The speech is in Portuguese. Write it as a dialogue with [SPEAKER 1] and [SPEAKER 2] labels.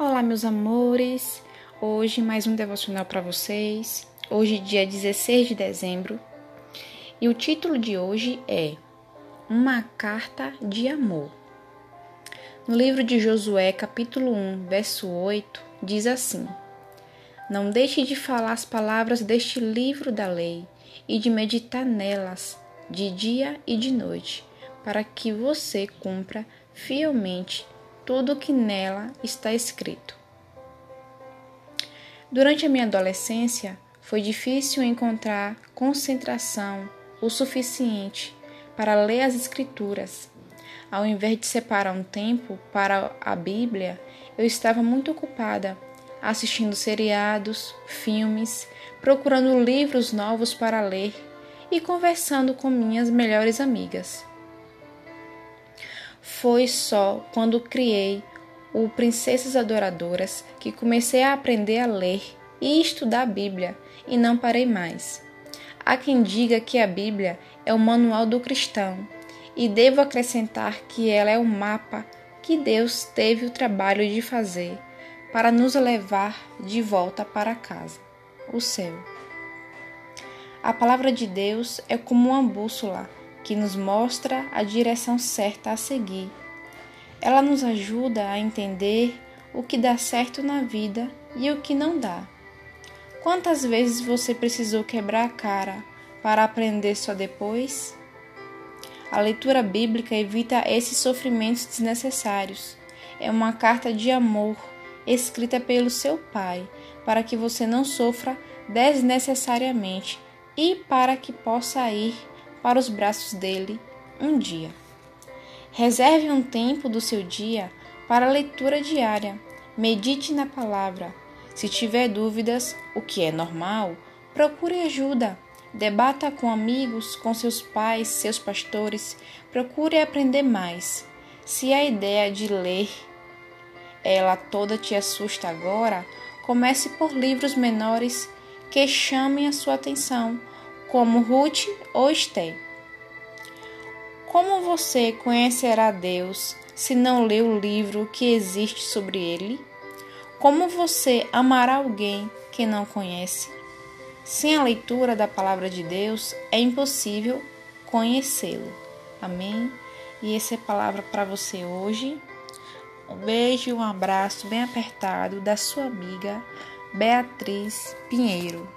[SPEAKER 1] Olá, meus amores. Hoje mais um devocional para vocês. Hoje, dia 16 de dezembro. E o título de hoje é Uma carta de amor. No livro de Josué, capítulo 1, verso 8, diz assim: Não deixe de falar as palavras deste livro da lei e de meditar nelas de dia e de noite, para que você cumpra fielmente tudo o que nela está escrito. Durante a minha adolescência, foi difícil encontrar concentração o suficiente para ler as Escrituras. Ao invés de separar um tempo para a Bíblia, eu estava muito ocupada assistindo seriados, filmes, procurando livros novos para ler e conversando com minhas melhores amigas. Foi só quando criei o Princesas Adoradoras que comecei a aprender a ler e estudar a Bíblia e não parei mais. Há quem diga que a Bíblia é o manual do cristão e devo acrescentar que ela é o mapa que Deus teve o trabalho de fazer para nos levar de volta para casa, o céu. A palavra de Deus é como uma bússola que nos mostra a direção certa a seguir. Ela nos ajuda a entender o que dá certo na vida e o que não dá. Quantas vezes você precisou quebrar a cara para aprender só depois? A leitura bíblica evita esses sofrimentos desnecessários. É uma carta de amor escrita pelo seu pai para que você não sofra desnecessariamente e para que possa ir para os braços dele um dia. Reserve um tempo do seu dia para a leitura diária. Medite na palavra. Se tiver dúvidas, o que é normal, procure ajuda. Debata com amigos, com seus pais, seus pastores. Procure aprender mais. Se a ideia de ler ela toda te assusta agora, comece por livros menores que chamem a sua atenção como Ruth ou Esté. Como você conhecerá Deus se não ler o livro que existe sobre ele? Como você amará alguém que não conhece? Sem a leitura da palavra de Deus é impossível conhecê-lo. Amém? E essa é a palavra para você hoje. Um beijo e um abraço bem apertado da sua amiga Beatriz Pinheiro.